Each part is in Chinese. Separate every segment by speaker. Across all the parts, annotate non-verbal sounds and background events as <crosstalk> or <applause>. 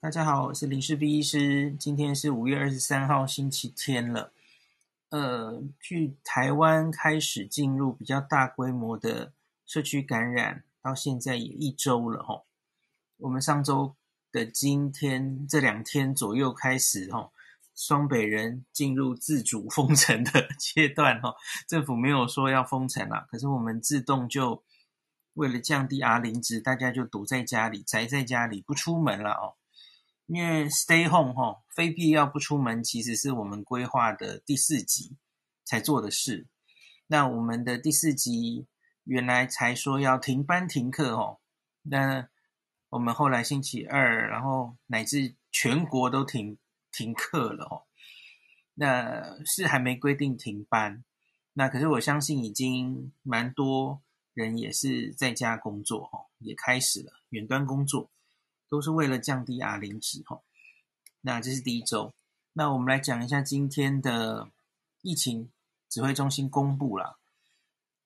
Speaker 1: 大家好，我是林氏璧医师。今天是五月二十三号，星期天了。呃，距台湾开始进入比较大规模的社区感染，到现在也一周了吼。我们上周的今天这两天左右开始吼，双北人进入自主封城的阶段吼。政府没有说要封城啦，可是我们自动就为了降低 R 零值，大家就躲在家里，宅在家里不出门了哦。因为 stay home 哈，非必要不出门，其实是我们规划的第四级才做的事。那我们的第四级原来才说要停班停课哦，那我们后来星期二，然后乃至全国都停停课了哦。那是还没规定停班，那可是我相信已经蛮多人也是在家工作哦，也开始了远端工作。都是为了降低 R 零值哈，那这是第一周。那我们来讲一下今天的疫情指挥中心公布了，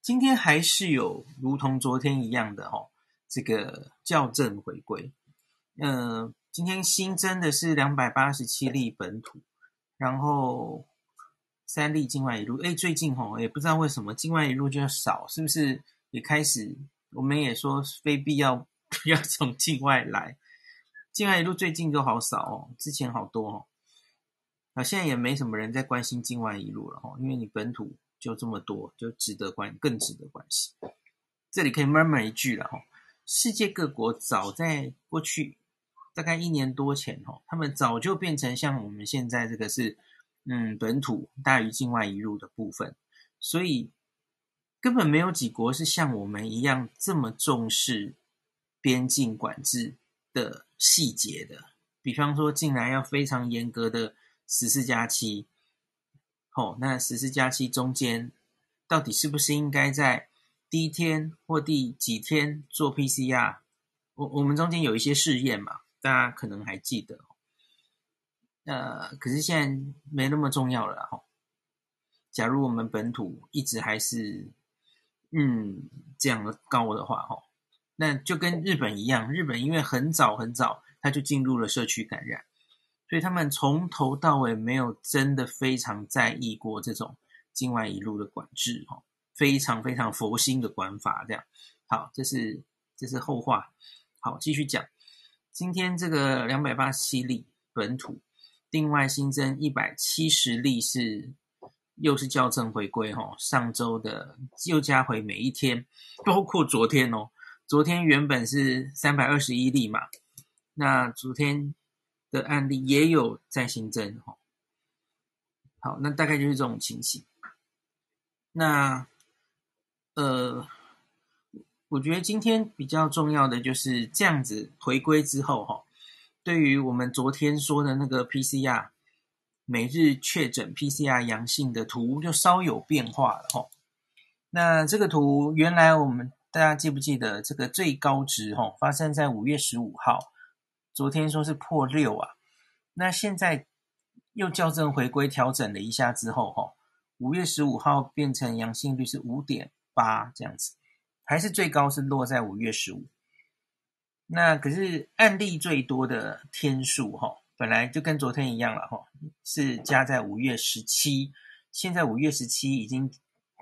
Speaker 1: 今天还是有如同昨天一样的哈，这个校正回归。嗯，今天新增的是两百八十七例本土，然后三例境外移入。哎，最近哈也不知道为什么境外移入就少，是不是也开始？我们也说非必要不 <laughs> 要从境外来。境外一路最近都好少哦，之前好多哦，啊，现在也没什么人在关心境外一路了哈，因为你本土就这么多，就值得关，更值得关心。这里可以 murmur 一句了哈，世界各国早在过去大概一年多前哦，他们早就变成像我们现在这个是嗯本土大于境外一路的部分，所以根本没有几国是像我们一样这么重视边境管制的细节的，比方说进来要非常严格的十四加七，哦，那十四加七中间到底是不是应该在第一天或第几天做 PCR？我我们中间有一些试验嘛，大家可能还记得，呃，可是现在没那么重要了哈。假如我们本土一直还是嗯这样的高的话，哈。那就跟日本一样，日本因为很早很早他就进入了社区感染，所以他们从头到尾没有真的非常在意过这种境外一路的管制，哦，非常非常佛心的管法，这样。好，这是这是后话。好，继续讲，今天这个两百八十七例本土，另外新增一百七十例是又是校正回归，哈，上周的又加回每一天，包括昨天哦。昨天原本是三百二十一例嘛，那昨天的案例也有再新增哈。好，那大概就是这种情形。那呃，我觉得今天比较重要的就是这样子回归之后哈，对于我们昨天说的那个 PCR 每日确诊 PCR 阳性的图就稍有变化了哈。那这个图原来我们。大家记不记得这个最高值？哈，发生在五月十五号，昨天说是破六啊。那现在又校正回归调整了一下之后，哈，五月十五号变成阳性率是五点八这样子，还是最高是落在五月十五。那可是案例最多的天数，哈，本来就跟昨天一样了，哈，是加在五月十七，现在五月十七已经。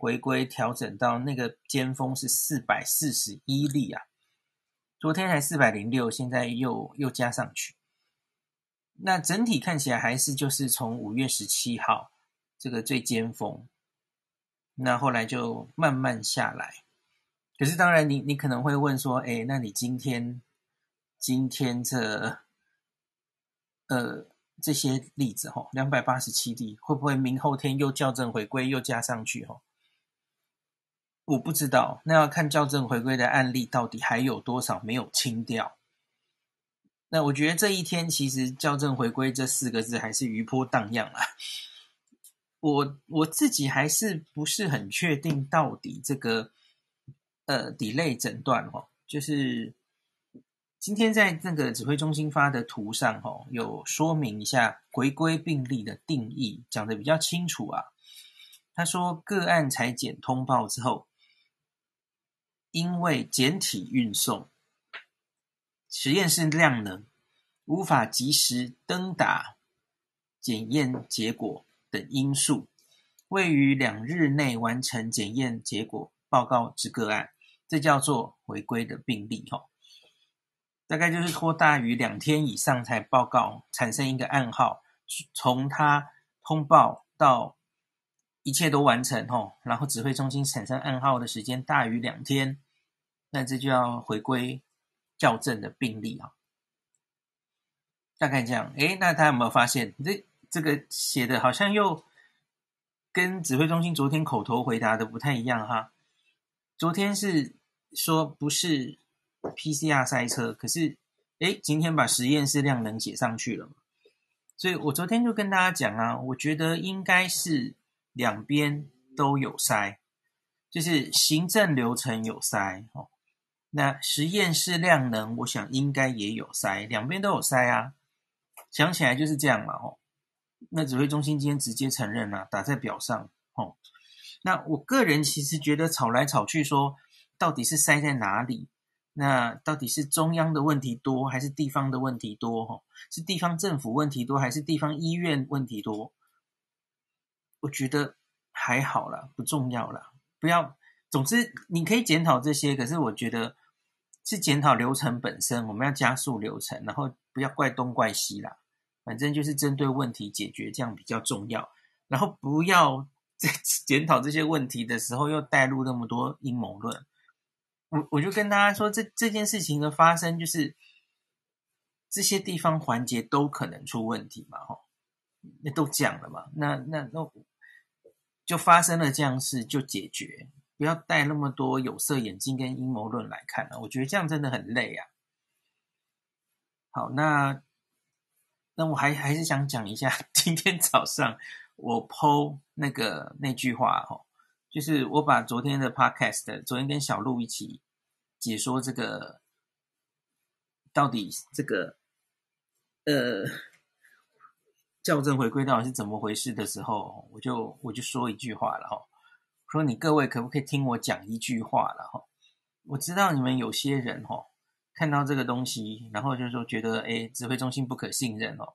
Speaker 1: 回归调整到那个尖峰是四百四十一例啊，昨天才四百零六，现在又又加上去。那整体看起来还是就是从五月十七号这个最尖峰，那后来就慢慢下来。可是当然你，你可能会问说，哎，那你今天今天这呃这些例子哈，两百八十七例，会不会明后天又校正回归又加上去哈？我不知道，那要看校正回归的案例到底还有多少没有清掉。那我觉得这一天其实校正回归这四个字还是余波荡漾啊。我我自己还是不是很确定到底这个呃 delay 诊断哦，就是今天在那个指挥中心发的图上哦，有说明一下回归病例的定义，讲的比较清楚啊。他说个案裁检通报之后。因为简体运送实验室量能无法及时登打检验结果等因素，未于两日内完成检验结果报告之个案，这叫做违规的病例。哈，大概就是拖大于两天以上才报告，产生一个案号，从他通报到一切都完成，哈，然后指挥中心产生暗号的时间大于两天，那这就要回归校正的病例啊。大概这样，诶，那他有没有发现这这个写的好像又跟指挥中心昨天口头回答的不太一样哈？昨天是说不是 PCR 筛测，可是诶，今天把实验室量能写上去了，所以我昨天就跟大家讲啊，我觉得应该是两边都有塞，就是行政流程有塞哦，那实验室量能我想应该也有塞，两边都有塞啊。想起来就是这样嘛，吼。那指挥中心今天直接承认了，打在表上，吼。那我个人其实觉得吵来吵去说，到底是塞在哪里？那到底是中央的问题多，还是地方的问题多？哈，是地方政府问题多，还是地方医院问题多？我觉得还好啦，不重要啦。不要，总之你可以检讨这些，可是我觉得是检讨流程本身，我们要加速流程，然后不要怪东怪西啦。反正就是针对问题解决，这样比较重要。然后不要 <laughs> 在检讨这些问题的时候，又带入那么多阴谋论。我我就跟大家说，这这件事情的发生，就是这些地方环节都可能出问题嘛，吼，那都讲了嘛，那那那就发生了这样事，就解决，不要带那么多有色眼镜跟阴谋论来看了。我觉得这样真的很累啊。好，那。那我还还是想讲一下，<laughs> 今天早上我 po 那个那句话哈，就是我把昨天的 podcast，昨天跟小鹿一起解说这个到底这个呃校正回归到底是怎么回事的时候，我就我就说一句话了哈，说你各位可不可以听我讲一句话了哈？我知道你们有些人哈。看到这个东西，然后就是说觉得，哎，指挥中心不可信任哦。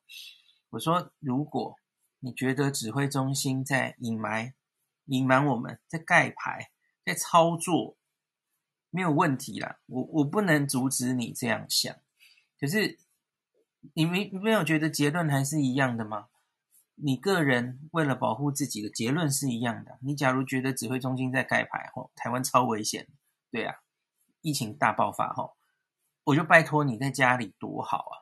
Speaker 1: 我说，如果你觉得指挥中心在隐瞒、隐瞒我们，在盖牌、在操作，没有问题啦。我我不能阻止你这样想，可是你没没有觉得结论还是一样的吗？你个人为了保护自己的结论是一样的。你假如觉得指挥中心在盖牌，吼，台湾超危险，对啊，疫情大爆发，吼。我就拜托你在家里多好啊！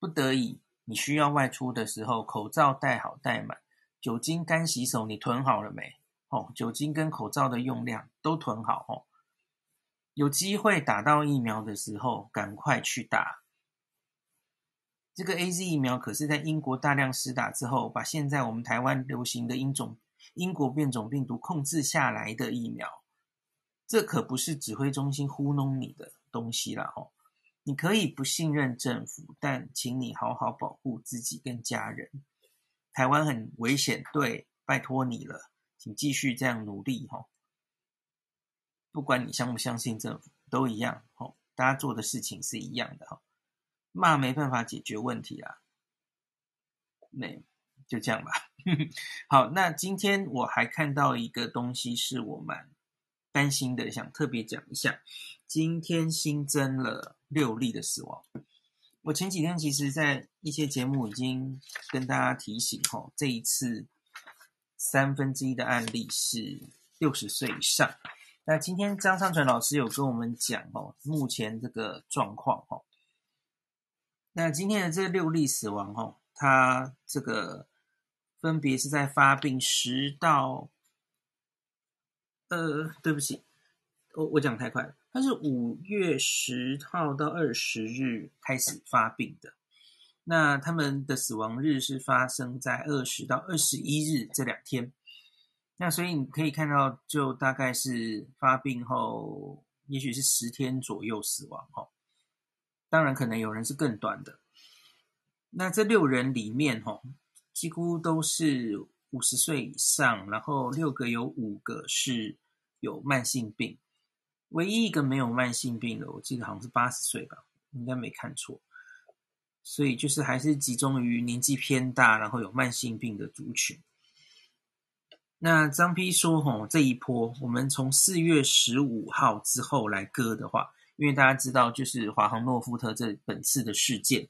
Speaker 1: 不得已你需要外出的时候，口罩戴好戴满，酒精干洗手你囤好了没？哦，酒精跟口罩的用量都囤好哦。有机会打到疫苗的时候，赶快去打。这个 AZ 疫苗可是在英国大量施打之后，把现在我们台湾流行的英种英国变种病毒控制下来的疫苗，这可不是指挥中心糊弄你的东西啦，哦！你可以不信任政府，但请你好好保护自己跟家人。台湾很危险，对，拜托你了，请继续这样努力，吼！不管你相不相信政府，都一样，吼！大家做的事情是一样的，吼！骂没办法解决问题啊，那就这样吧。<laughs> 好，那今天我还看到一个东西，是我蛮担心的，想特别讲一下。今天新增了六例的死亡。我前几天其实，在一些节目已经跟大家提醒，吼，这一次三分之一的案例是六十岁以上。那今天张昌纯老师有跟我们讲，哦，目前这个状况，哦，那今天的这六例死亡，哦，他这个分别是在发病十到，呃，对不起，我我讲太快了。他是五月十号到二十日开始发病的，那他们的死亡日是发生在二十到二十一日这两天，那所以你可以看到，就大概是发病后，也许是十天左右死亡哈。当然，可能有人是更短的。那这六人里面哈，几乎都是五十岁以上，然后六个有五个是有慢性病。唯一一个没有慢性病的，我记得好像是八十岁吧，应该没看错。所以就是还是集中于年纪偏大，然后有慢性病的族群。那张丕说：“吼，这一波我们从四月十五号之后来割的话，因为大家知道，就是华航诺富特这本次的事件，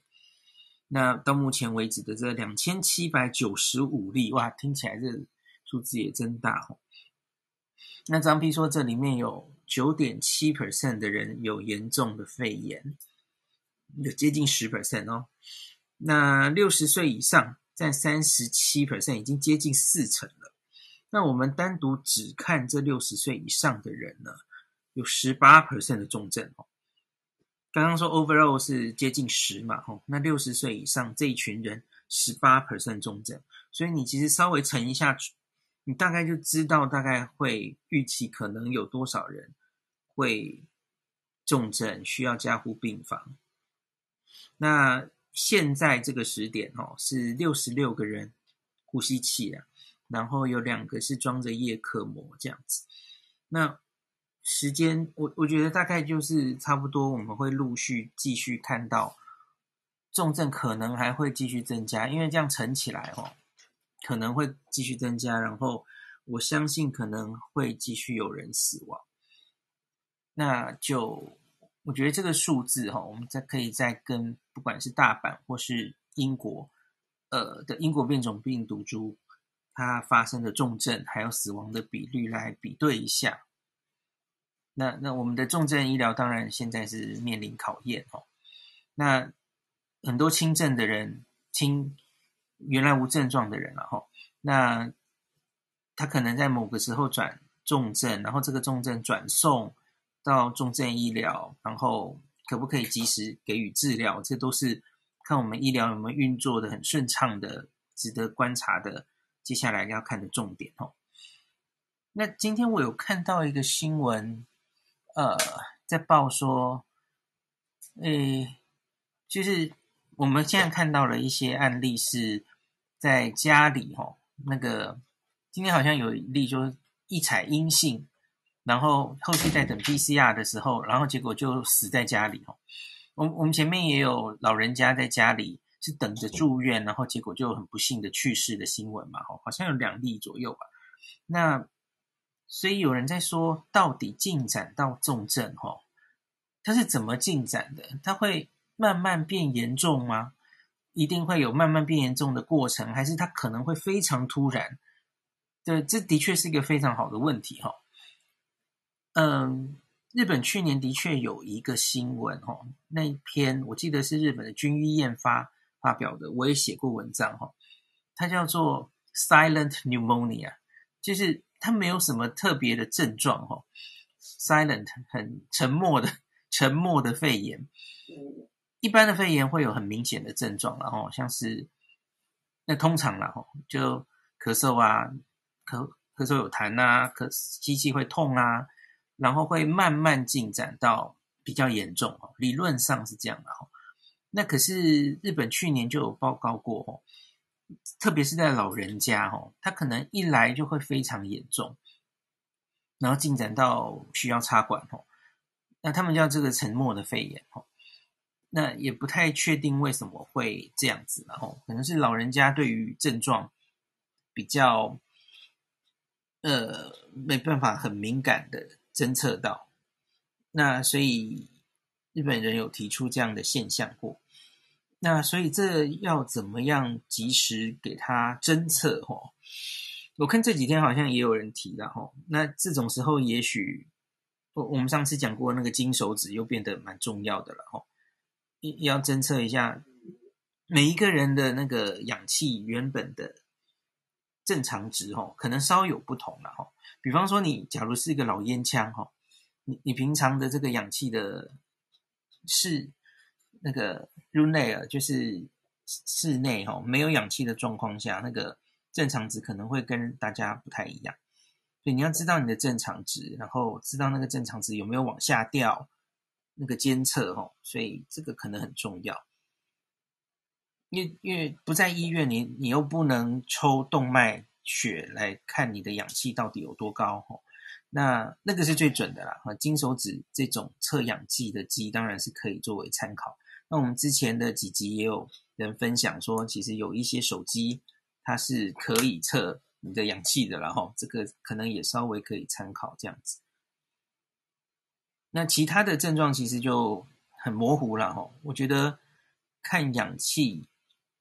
Speaker 1: 那到目前为止的这两千七百九十五例，哇，听起来这数字也真大吼。那张丕说，这里面有九点七 percent 的人有严重的肺炎，有接近十 percent 哦。那六十岁以上占三十七 percent，已经接近四成了。”那我们单独只看这六十岁以上的人呢，有十八 percent 的重症哦。刚刚说 overall 是接近十嘛，吼，那六十岁以上这一群人十八 percent 重症，所以你其实稍微乘一下，你大概就知道大概会预期可能有多少人会重症，需要加护病房。那现在这个时点哦，是六十六个人呼吸器啊。然后有两个是装着叶克膜这样子，那时间我我觉得大概就是差不多，我们会陆续继续看到重症可能还会继续增加，因为这样乘起来哦，可能会继续增加，然后我相信可能会继续有人死亡，那就我觉得这个数字哈，我们再可以再跟不管是大阪或是英国呃的英国变种病毒株。它发生的重症还有死亡的比率来比对一下，那那我们的重症医疗当然现在是面临考验哦。那很多轻症的人，轻原来无症状的人了哈，那他可能在某个时候转重症，然后这个重症转送到重症医疗，然后可不可以及时给予治疗，这都是看我们医疗有没有运作的很顺畅的，值得观察的。接下来要看的重点哦。那今天我有看到一个新闻，呃，在报说，诶，就是我们现在看到了一些案例是在家里哦，那个今天好像有一例就是一采阴性，然后后续在等 PCR 的时候，然后结果就死在家里哦。我我们前面也有老人家在家里。是等着住院，然后结果就很不幸的去世的新闻嘛，好像有两例左右吧。那所以有人在说，到底进展到重症，哈，它是怎么进展的？它会慢慢变严重吗？一定会有慢慢变严重的过程，还是它可能会非常突然？对，这的确是一个非常好的问题，哈。嗯，日本去年的确有一个新闻，哈，那一篇我记得是日本的军医验发。发表的，我也写过文章哈，它叫做 silent pneumonia，就是它没有什么特别的症状哈，silent 很沉默的 <laughs> 沉默的肺炎，一般的肺炎会有很明显的症状然后像是那通常然后就咳嗽啊，咳咳嗽有痰啊，咳吸气会痛啊，然后会慢慢进展到比较严重哦，理论上是这样的哈。那可是日本去年就有报告过哦，特别是在老人家哦，他可能一来就会非常严重，然后进展到需要插管哦。那他们叫这个沉默的肺炎哦，那也不太确定为什么会这样子，然后可能是老人家对于症状比较呃没办法很敏感的侦测到，那所以。日本人有提出这样的现象过，那所以这要怎么样及时给他侦测？哦，我看这几天好像也有人提了哈。那这种时候，也许我我们上次讲过那个金手指又变得蛮重要的了哈。要侦测一下每一个人的那个氧气原本的正常值哈，可能稍有不同了哈。比方说，你假如是一个老烟枪哈，你你平常的这个氧气的。是那个 room air，就是室内哈，没有氧气的状况下，那个正常值可能会跟大家不太一样，所以你要知道你的正常值，然后知道那个正常值有没有往下掉，那个监测哈，所以这个可能很重要。因为因为不在医院，你你又不能抽动脉血来看你的氧气到底有多高哈。那那个是最准的啦，金手指这种测氧计的机当然是可以作为参考，那我们之前的几集也有人分享说，其实有一些手机它是可以测你的氧气的，然后这个可能也稍微可以参考这样子。那其他的症状其实就很模糊了哈，我觉得看氧气、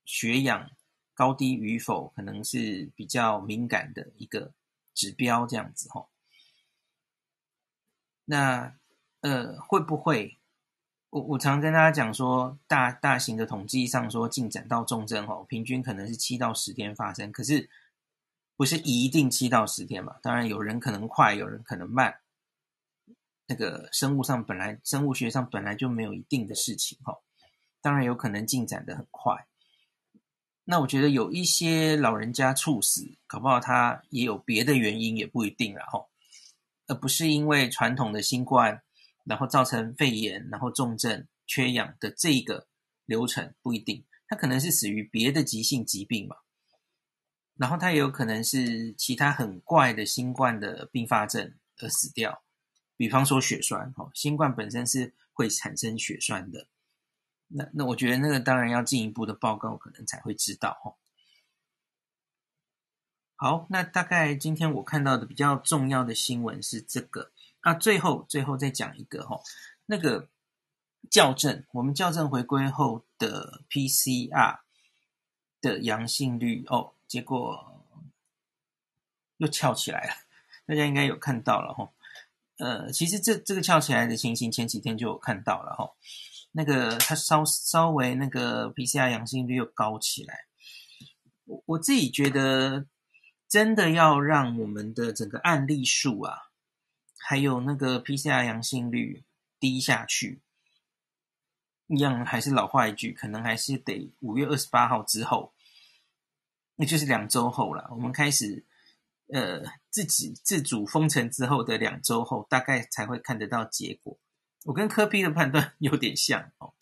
Speaker 1: 血氧高低与否，可能是比较敏感的一个指标这样子哈。那呃，会不会？我我常跟大家讲说，大大型的统计上说，进展到重症哦，平均可能是七到十天发生，可是不是一定七到十天嘛？当然有人可能快，有人可能慢。那个生物上本来生物学上本来就没有一定的事情哈，当然有可能进展的很快。那我觉得有一些老人家猝死，搞不好他也有别的原因，也不一定啦哈，而不是因为传统的新冠。然后造成肺炎，然后重症、缺氧的这个流程不一定，他可能是死于别的急性疾病嘛。然后他也有可能是其他很怪的新冠的并发症而死掉，比方说血栓，哦，新冠本身是会产生血栓的。那那我觉得那个当然要进一步的报告，可能才会知道，哦。好，那大概今天我看到的比较重要的新闻是这个。那最后，最后再讲一个哈，那个校正，我们校正回归后的 PCR 的阳性率哦，结果又翘起来了，大家应该有看到了哈。呃，其实这这个翘起来的情形，前几天就有看到了哈。那个它稍稍微那个 PCR 阳性率又高起来，我我自己觉得，真的要让我们的整个案例数啊。还有那个 PCR 阳性率低下去，一样还是老话一句，可能还是得五月二十八号之后，那就是两周后了。我们开始呃自己自主封城之后的两周后，大概才会看得到结果。我跟柯 P 的判断 <laughs> 有点像哦。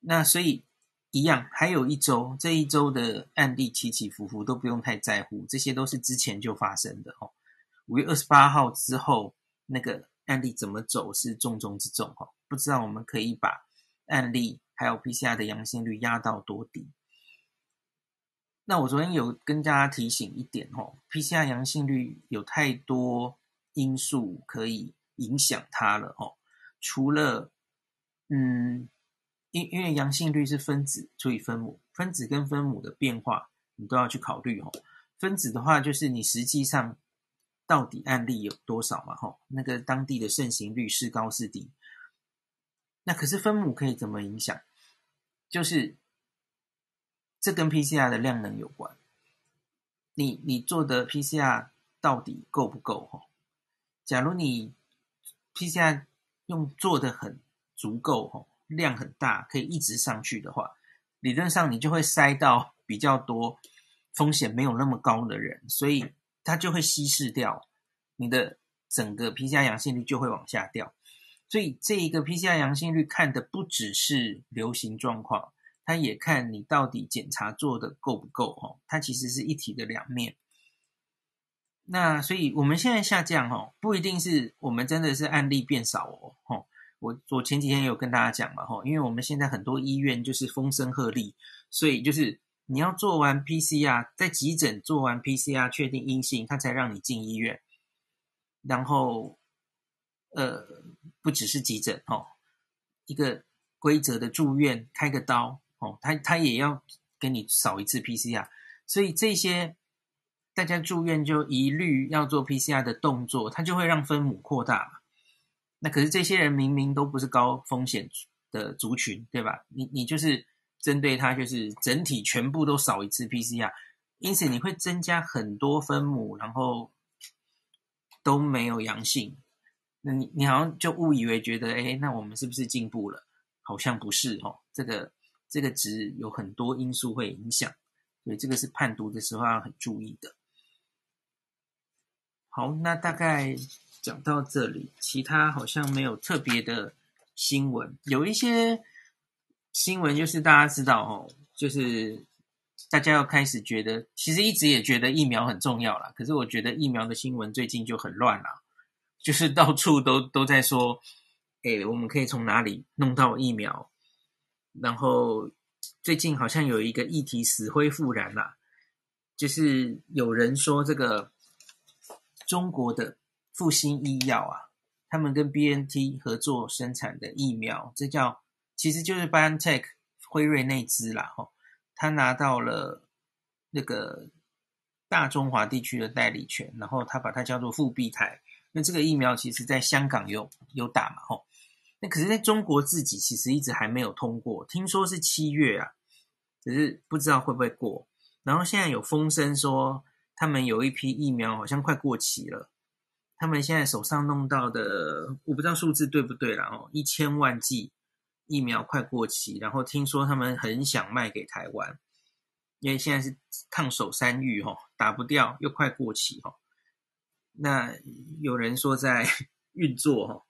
Speaker 1: 那所以一样，还有一周，这一周的案例起起伏伏都不用太在乎，这些都是之前就发生的哦。五月二十八号之后，那个案例怎么走是重中之重哈。不知道我们可以把案例还有 PCR 的阳性率压到多低？那我昨天有跟大家提醒一点哦，PCR 阳性率有太多因素可以影响它了哦。除了嗯，因因为阳性率是分子除以分母，分子跟分母的变化你都要去考虑哦。分子的话就是你实际上。到底案例有多少嘛？吼，那个当地的盛行率是高是低？那可是分母可以怎么影响？就是这跟 PCR 的量能有关。你你做的 PCR 到底够不够？吼，假如你 PCR 用做的很足够，吼，量很大，可以一直上去的话，理论上你就会筛到比较多风险没有那么高的人，所以。它就会稀释掉你的整个 PCR 阳性率就会往下掉，所以这一个 PCR 阳性率看的不只是流行状况，它也看你到底检查做的够不够哦，它其实是一体的两面。那所以我们现在下降哦，不一定是我们真的是案例变少哦，吼，我我前几天有跟大家讲嘛，吼，因为我们现在很多医院就是风声鹤唳，所以就是。你要做完 PCR，在急诊做完 PCR 确定阴性，他才让你进医院。然后，呃，不只是急诊哦，一个规则的住院开个刀哦，他他也要给你扫一次 PCR。所以这些大家住院就一律要做 PCR 的动作，它就会让分母扩大。那可是这些人明明都不是高风险的族群，对吧？你你就是。针对它就是整体全部都扫一次 PCR，因此你会增加很多分母，然后都没有阳性，那你你好像就误以为觉得，哎，那我们是不是进步了？好像不是哦，这个这个值有很多因素会影响，所以这个是判读的时候要很注意的。好，那大概讲到这里，其他好像没有特别的新闻，有一些。新闻就是大家知道哦，就是大家要开始觉得，其实一直也觉得疫苗很重要啦。可是我觉得疫苗的新闻最近就很乱啦，就是到处都都在说，哎，我们可以从哪里弄到疫苗？然后最近好像有一个议题死灰复燃啦，就是有人说这个中国的复兴医药啊，他们跟 BNT 合作生产的疫苗，这叫其实就是 BioNTech 辉瑞那支啦，吼，他拿到了那个大中华地区的代理权，然后他把它叫做复必泰。那这个疫苗其实在香港有有打嘛，吼。那可是在中国自己其实一直还没有通过，听说是七月啊，只是不知道会不会过。然后现在有风声说，他们有一批疫苗好像快过期了，他们现在手上弄到的，我不知道数字对不对啦哦，一千万剂疫苗快过期，然后听说他们很想卖给台湾，因为现在是烫手山芋吼，打不掉又快过期吼。那有人说在 <laughs> 运作吼。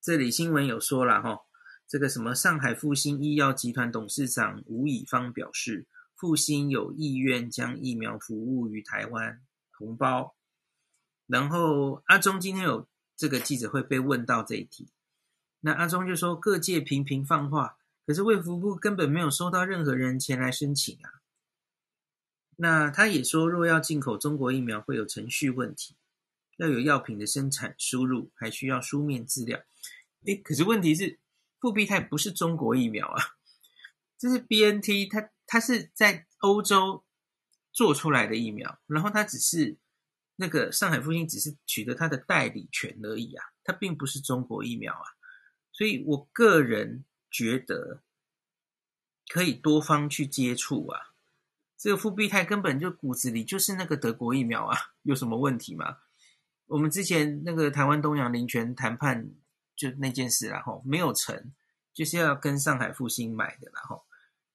Speaker 1: 这里新闻有说了哈，这个什么上海复星医药集团董事长吴乙芳表示，复星有意愿将疫苗服务于台湾同胞。然后阿中今天有这个记者会被问到这一题，那阿中就说各界频频放话，可是卫福部根本没有收到任何人前来申请啊。那他也说，若要进口中国疫苗会有程序问题。要有药品的生产输入，还需要书面资料。诶，可是问题是，复必泰不是中国疫苗啊，这是 BNT，它它是在欧洲做出来的疫苗，然后它只是那个上海复星只是取得它的代理权而已啊，它并不是中国疫苗啊。所以我个人觉得可以多方去接触啊。这个复必泰根本就骨子里就是那个德国疫苗啊，有什么问题吗？我们之前那个台湾东洋林权谈判就那件事，然后没有成，就是要跟上海复星买的，然后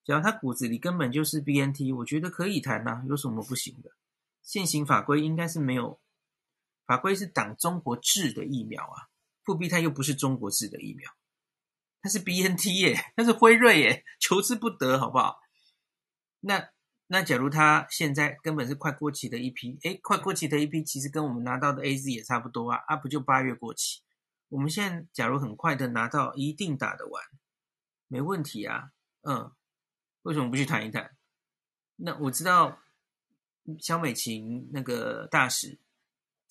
Speaker 1: 只要他骨子里根本就是 BNT，我觉得可以谈呐，有什么不行的？现行法规应该是没有，法规是挡中国制的疫苗啊，复必泰又不是中国制的疫苗，它是 BNT 耶，它是辉瑞耶，求之不得，好不好？那。那假如它现在根本是快过期的一批，诶，快过期的一批，其实跟我们拿到的 AZ 也差不多啊，啊，不就八月过期？我们现在假如很快的拿到，一定打得完，没问题啊，嗯，为什么不去谈一谈？那我知道萧美琴那个大使，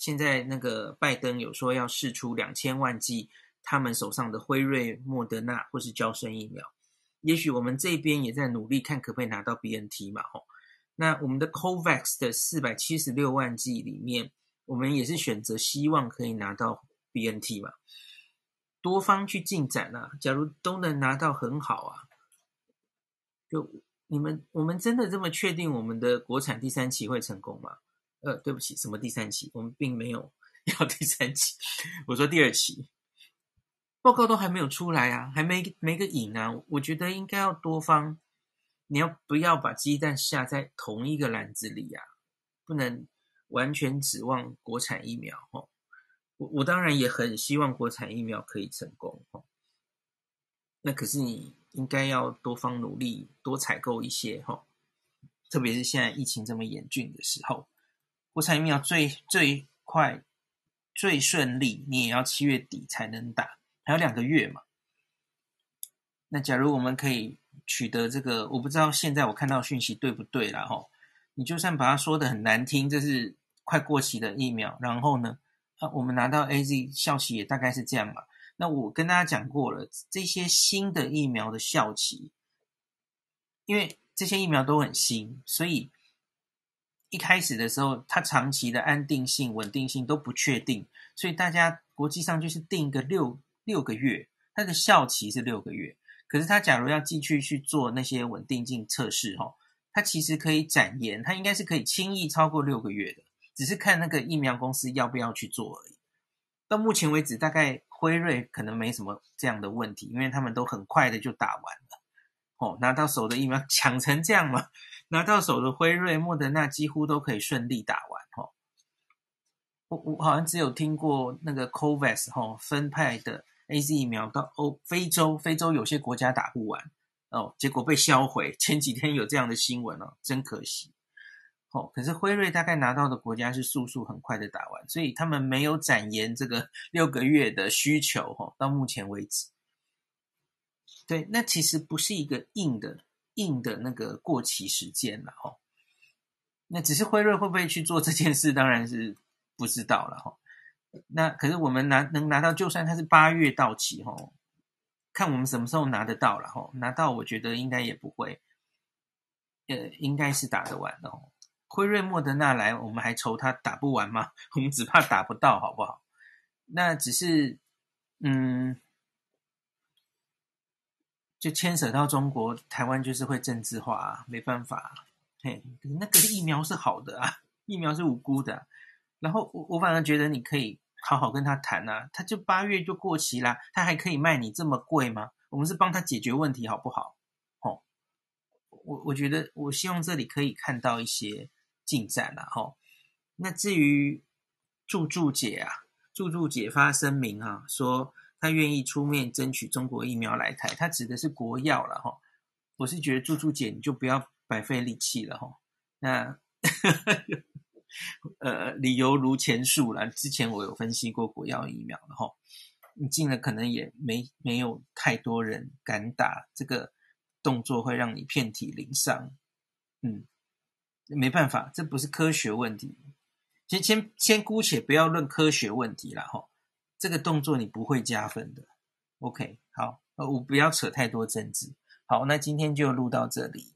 Speaker 1: 现在那个拜登有说要试出两千万剂他们手上的辉瑞、莫德纳或是娇生疫苗。也许我们这边也在努力，看可不可以拿到 BNT 嘛？吼，那我们的 COVAX 的四百七十六万剂里面，我们也是选择希望可以拿到 BNT 嘛。多方去进展啊，假如都能拿到很好啊。就你们，我们真的这么确定我们的国产第三期会成功吗？呃，对不起，什么第三期？我们并没有 <laughs> 要第三期，我说第二期。报告都还没有出来啊，还没没个影啊！我觉得应该要多方，你要不要把鸡蛋下在同一个篮子里啊？不能完全指望国产疫苗哦。我我当然也很希望国产疫苗可以成功哦。那可是你应该要多方努力，多采购一些哦。特别是现在疫情这么严峻的时候，国产疫苗最最快最顺利，你也要七月底才能打。还有两个月嘛，那假如我们可以取得这个，我不知道现在我看到讯息对不对啦齁。你就算把它说的很难听，这是快过期的疫苗，然后呢，啊，我们拿到 AZ 效期也大概是这样嘛。那我跟大家讲过了，这些新的疫苗的效期，因为这些疫苗都很新，所以一开始的时候，它长期的安定性、稳定性都不确定，所以大家国际上就是定个六。六个月，它的效期是六个月。可是它假如要继续去做那些稳定性测试，哈，它其实可以展延，它应该是可以轻易超过六个月的，只是看那个疫苗公司要不要去做而已。到目前为止，大概辉瑞可能没什么这样的问题，因为他们都很快的就打完了，哦，拿到手的疫苗 <laughs> 抢成这样嘛，拿到手的辉瑞、莫德纳几乎都可以顺利打完，哈。我我好像只有听过那个 COVAX 哈分派的。AZ 疫苗到欧非洲，非洲有些国家打不完哦，结果被销毁。<laughs> 前几天有这样的新闻哦，真可惜。哦，可是辉瑞大概拿到的国家是速速很快的打完，所以他们没有展延这个 <laughs> 六个月的需求。哈，到目前为止，对，那其实不是一个硬的硬的那个过期时间了哈。那只是辉瑞会不会去做这件事，当然是不知道了哈。那可是我们拿能拿到，就算它是八月到期哈，看我们什么时候拿得到了哈。拿到我觉得应该也不会，呃，应该是打得完的。辉瑞、莫德纳来，我们还愁它打不完吗？<laughs> 我们只怕打不到，好不好？那只是，嗯，就牵扯到中国台湾，就是会政治化啊，没办法。嘿，那个疫苗是好的啊，疫苗是无辜的。然后我我反而觉得你可以好好跟他谈啊，他就八月就过期啦，他还可以卖你这么贵吗？我们是帮他解决问题，好不好？哦，我我觉得我希望这里可以看到一些进展啊。吼，那至于祝祝姐啊。祝祝姐发声明啊，说他愿意出面争取中国疫苗来台，他指的是国药了哈。我是觉得猪猪姐你就不要白费力气了哈。那呃，理由如前述了，之前我有分析过国药疫苗了哈。你进了可能也没没有太多人敢打，这个动作会让你遍体鳞伤。嗯，没办法，这不是科学问题。先先先姑且不要论科学问题了哈，这个动作你不会加分的。OK，好，我不要扯太多政治。好，那今天就录到这里。